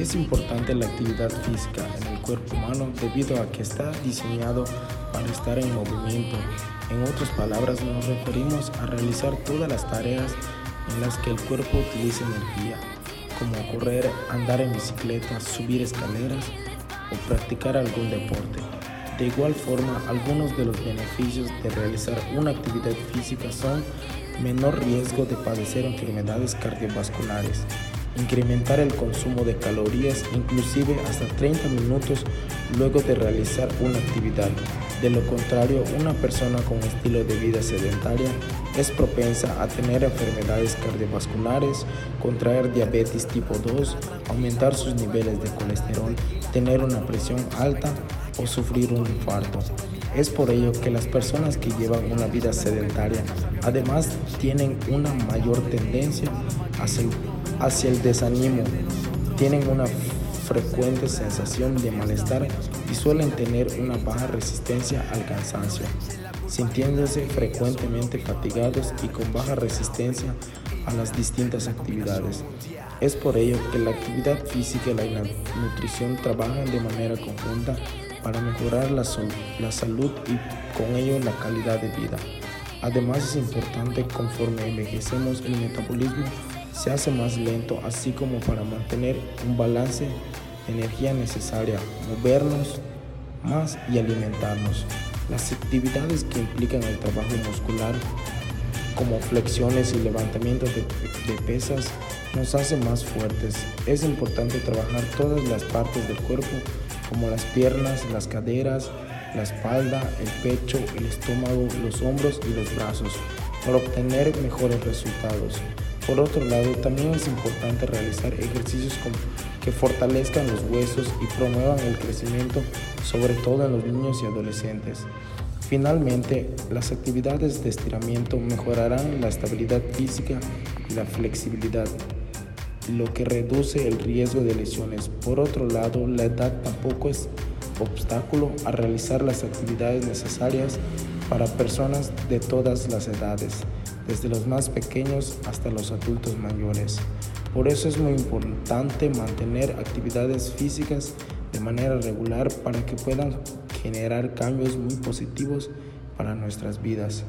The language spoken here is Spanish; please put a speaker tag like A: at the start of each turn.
A: Es importante la actividad física en el cuerpo humano debido a que está diseñado para estar en movimiento. En otras palabras, nos referimos a realizar todas las tareas en las que el cuerpo utiliza energía, como correr, andar en bicicleta, subir escaleras o practicar algún deporte. De igual forma, algunos de los beneficios de realizar una actividad física son menor riesgo de padecer enfermedades cardiovasculares, incrementar el consumo de calorías inclusive hasta 30 minutos luego de realizar una actividad. De lo contrario, una persona con estilo de vida sedentaria es propensa a tener enfermedades cardiovasculares, contraer diabetes tipo 2, aumentar sus niveles de colesterol, tener una presión alta o sufrir un infarto. Es por ello que las personas que llevan una vida sedentaria además tienen una mayor tendencia hacia el, hacia el desánimo, tienen una frecuente sensación de malestar y suelen tener una baja resistencia al cansancio, sintiéndose frecuentemente fatigados y con baja resistencia a las distintas actividades. Es por ello que la actividad física y la nutrición trabajan de manera conjunta para mejorar la, la salud y con ello la calidad de vida. Además es importante conforme envejecemos el metabolismo se hace más lento, así como para mantener un balance de energía necesaria, movernos más y alimentarnos. Las actividades que implican el trabajo muscular, como flexiones y levantamientos de, de pesas, nos hacen más fuertes. Es importante trabajar todas las partes del cuerpo como las piernas, las caderas, la espalda, el pecho, el estómago, los hombros y los brazos para obtener mejores resultados. Por otro lado, también es importante realizar ejercicios que fortalezcan los huesos y promuevan el crecimiento, sobre todo en los niños y adolescentes. Finalmente, las actividades de estiramiento mejorarán la estabilidad física y la flexibilidad, lo que reduce el riesgo de lesiones. Por otro lado, la edad tampoco es obstáculo a realizar las actividades necesarias para personas de todas las edades, desde los más pequeños hasta los adultos mayores. Por eso es muy importante mantener actividades físicas de manera regular para que puedan generar cambios muy positivos para nuestras vidas.